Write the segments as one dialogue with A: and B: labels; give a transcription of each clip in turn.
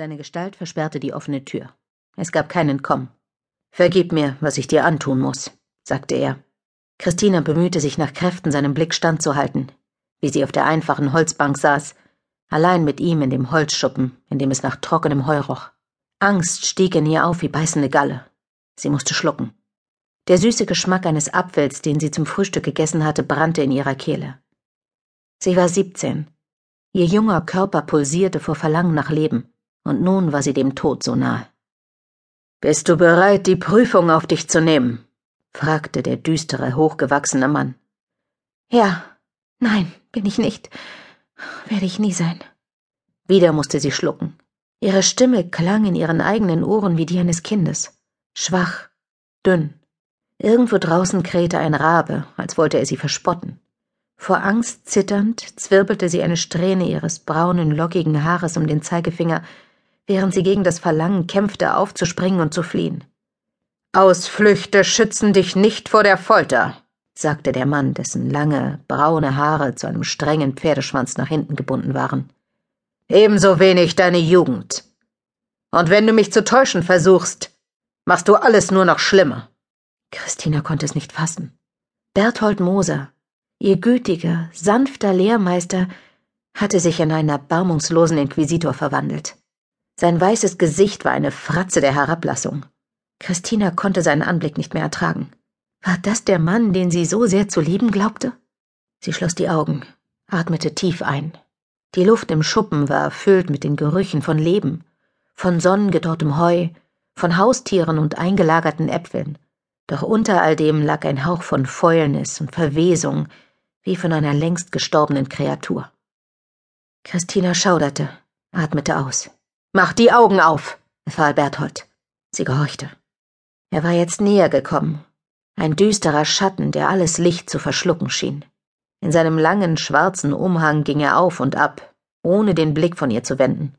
A: Seine Gestalt versperrte die offene Tür. Es gab kein Entkommen. Vergib mir, was ich dir antun muss, sagte er. Christina bemühte sich nach Kräften, seinem Blick standzuhalten, wie sie auf der einfachen Holzbank saß, allein mit ihm in dem Holzschuppen, in dem es nach trockenem Heu roch. Angst stieg in ihr auf wie beißende Galle. Sie musste schlucken. Der süße Geschmack eines Apfels, den sie zum Frühstück gegessen hatte, brannte in ihrer Kehle. Sie war siebzehn. Ihr junger Körper pulsierte vor Verlangen nach Leben und nun war sie dem Tod so nahe. Bist du bereit, die Prüfung auf dich zu nehmen? fragte der düstere, hochgewachsene Mann.
B: Ja, nein, bin ich nicht. Werde ich nie sein.
A: Wieder musste sie schlucken. Ihre Stimme klang in ihren eigenen Ohren wie die eines Kindes. Schwach, dünn. Irgendwo draußen krähte ein Rabe, als wollte er sie verspotten. Vor Angst zitternd zwirbelte sie eine Strähne ihres braunen, lockigen Haares um den Zeigefinger, während sie gegen das Verlangen kämpfte, aufzuspringen und zu fliehen. Ausflüchte schützen dich nicht vor der Folter, sagte der Mann, dessen lange, braune Haare zu einem strengen Pferdeschwanz nach hinten gebunden waren. Ebenso wenig deine Jugend. Und wenn du mich zu täuschen versuchst, machst du alles nur noch schlimmer.
B: Christina konnte es nicht fassen. Berthold Moser, ihr gütiger, sanfter Lehrmeister, hatte sich in einen erbarmungslosen Inquisitor verwandelt. Sein weißes Gesicht war eine Fratze der Herablassung. Christina konnte seinen Anblick nicht mehr ertragen. War das der Mann, den sie so sehr zu lieben glaubte? Sie schloss die Augen, atmete tief ein. Die Luft im Schuppen war erfüllt mit den Gerüchen von Leben, von sonnengedorrtem Heu, von Haustieren und eingelagerten Äpfeln. Doch unter all dem lag ein Hauch von Fäulnis und Verwesung, wie von einer längst gestorbenen Kreatur. Christina schauderte, atmete aus. Mach die Augen auf, befahl Berthold. Sie gehorchte. Er war jetzt näher gekommen. Ein düsterer Schatten, der alles Licht zu verschlucken schien. In seinem langen, schwarzen Umhang ging er auf und ab, ohne den Blick von ihr zu wenden,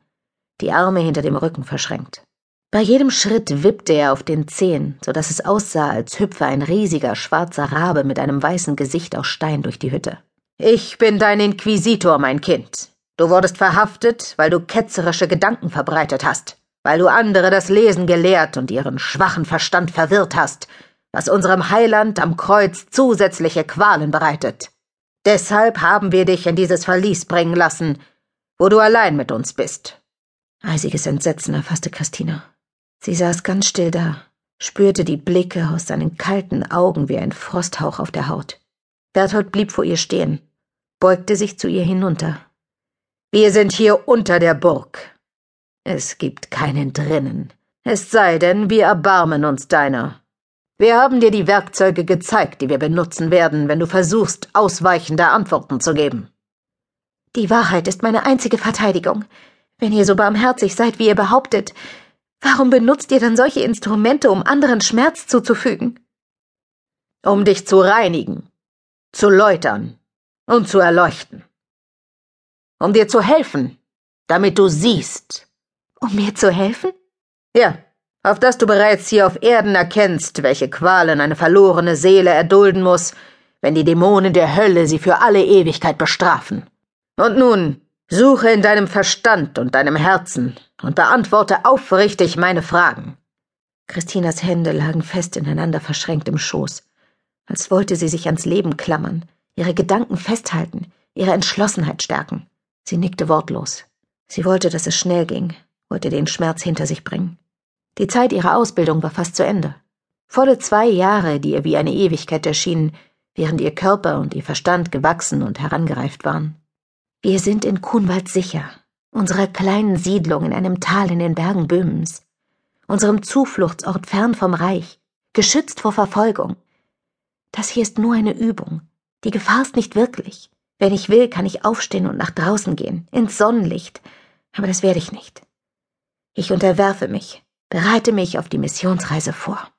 B: die Arme hinter dem Rücken verschränkt. Bei jedem Schritt wippte er auf den Zehen, so dass es aussah, als hüpfe ein riesiger schwarzer Rabe mit einem weißen Gesicht aus Stein durch die Hütte. Ich bin dein Inquisitor, mein Kind, Du wurdest verhaftet, weil du ketzerische Gedanken verbreitet hast, weil du andere das Lesen gelehrt und ihren schwachen Verstand verwirrt hast, was unserem Heiland am Kreuz zusätzliche Qualen bereitet. Deshalb haben wir dich in dieses Verlies bringen lassen, wo du allein mit uns bist. Eisiges Entsetzen erfasste Christina. Sie saß ganz still da, spürte die Blicke aus seinen kalten Augen wie ein Frosthauch auf der Haut. Berthold blieb vor ihr stehen, beugte sich zu ihr hinunter, wir sind hier unter der Burg. Es gibt keinen drinnen. Es sei denn, wir erbarmen uns deiner. Wir haben dir die Werkzeuge gezeigt, die wir benutzen werden, wenn du versuchst, ausweichende Antworten zu geben. Die Wahrheit ist meine einzige Verteidigung. Wenn ihr so barmherzig seid, wie ihr behauptet, warum benutzt ihr dann solche Instrumente, um anderen Schmerz zuzufügen?
A: Um dich zu reinigen, zu läutern und zu erleuchten um dir zu helfen, damit du siehst.
B: Um mir zu helfen?
A: Ja, auf dass du bereits hier auf Erden erkennst, welche Qualen eine verlorene Seele erdulden muss, wenn die Dämonen der Hölle sie für alle Ewigkeit bestrafen. Und nun, suche in deinem Verstand und deinem Herzen und beantworte aufrichtig meine Fragen.
B: Christinas Hände lagen fest ineinander verschränkt im Schoß, als wollte sie sich ans Leben klammern, ihre Gedanken festhalten, ihre Entschlossenheit stärken. Sie nickte wortlos. Sie wollte, dass es schnell ging, wollte den Schmerz hinter sich bringen. Die Zeit ihrer Ausbildung war fast zu Ende. Volle zwei Jahre, die ihr wie eine Ewigkeit erschienen, während ihr Körper und ihr Verstand gewachsen und herangereift waren. Wir sind in Kunwald sicher, unserer kleinen Siedlung in einem Tal in den Bergen Böhmens, unserem Zufluchtsort fern vom Reich, geschützt vor Verfolgung. Das hier ist nur eine Übung. Die Gefahr ist nicht wirklich. Wenn ich will, kann ich aufstehen und nach draußen gehen, ins Sonnenlicht, aber das werde ich nicht. Ich unterwerfe mich, bereite mich auf die Missionsreise vor.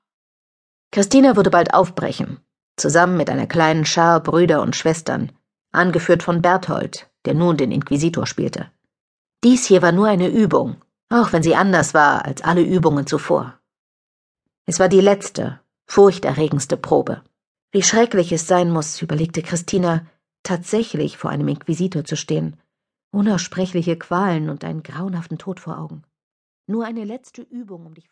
B: Christina würde bald aufbrechen, zusammen mit einer kleinen Schar Brüder und Schwestern, angeführt von Berthold, der nun den Inquisitor spielte. Dies hier war nur eine Übung, auch wenn sie anders war als alle Übungen zuvor. Es war die letzte, furchterregendste Probe. Wie schrecklich es sein muss, überlegte Christina, tatsächlich vor einem Inquisitor zu stehen, unaussprechliche Qualen und einen grauenhaften Tod vor Augen. Nur eine letzte Übung, um dich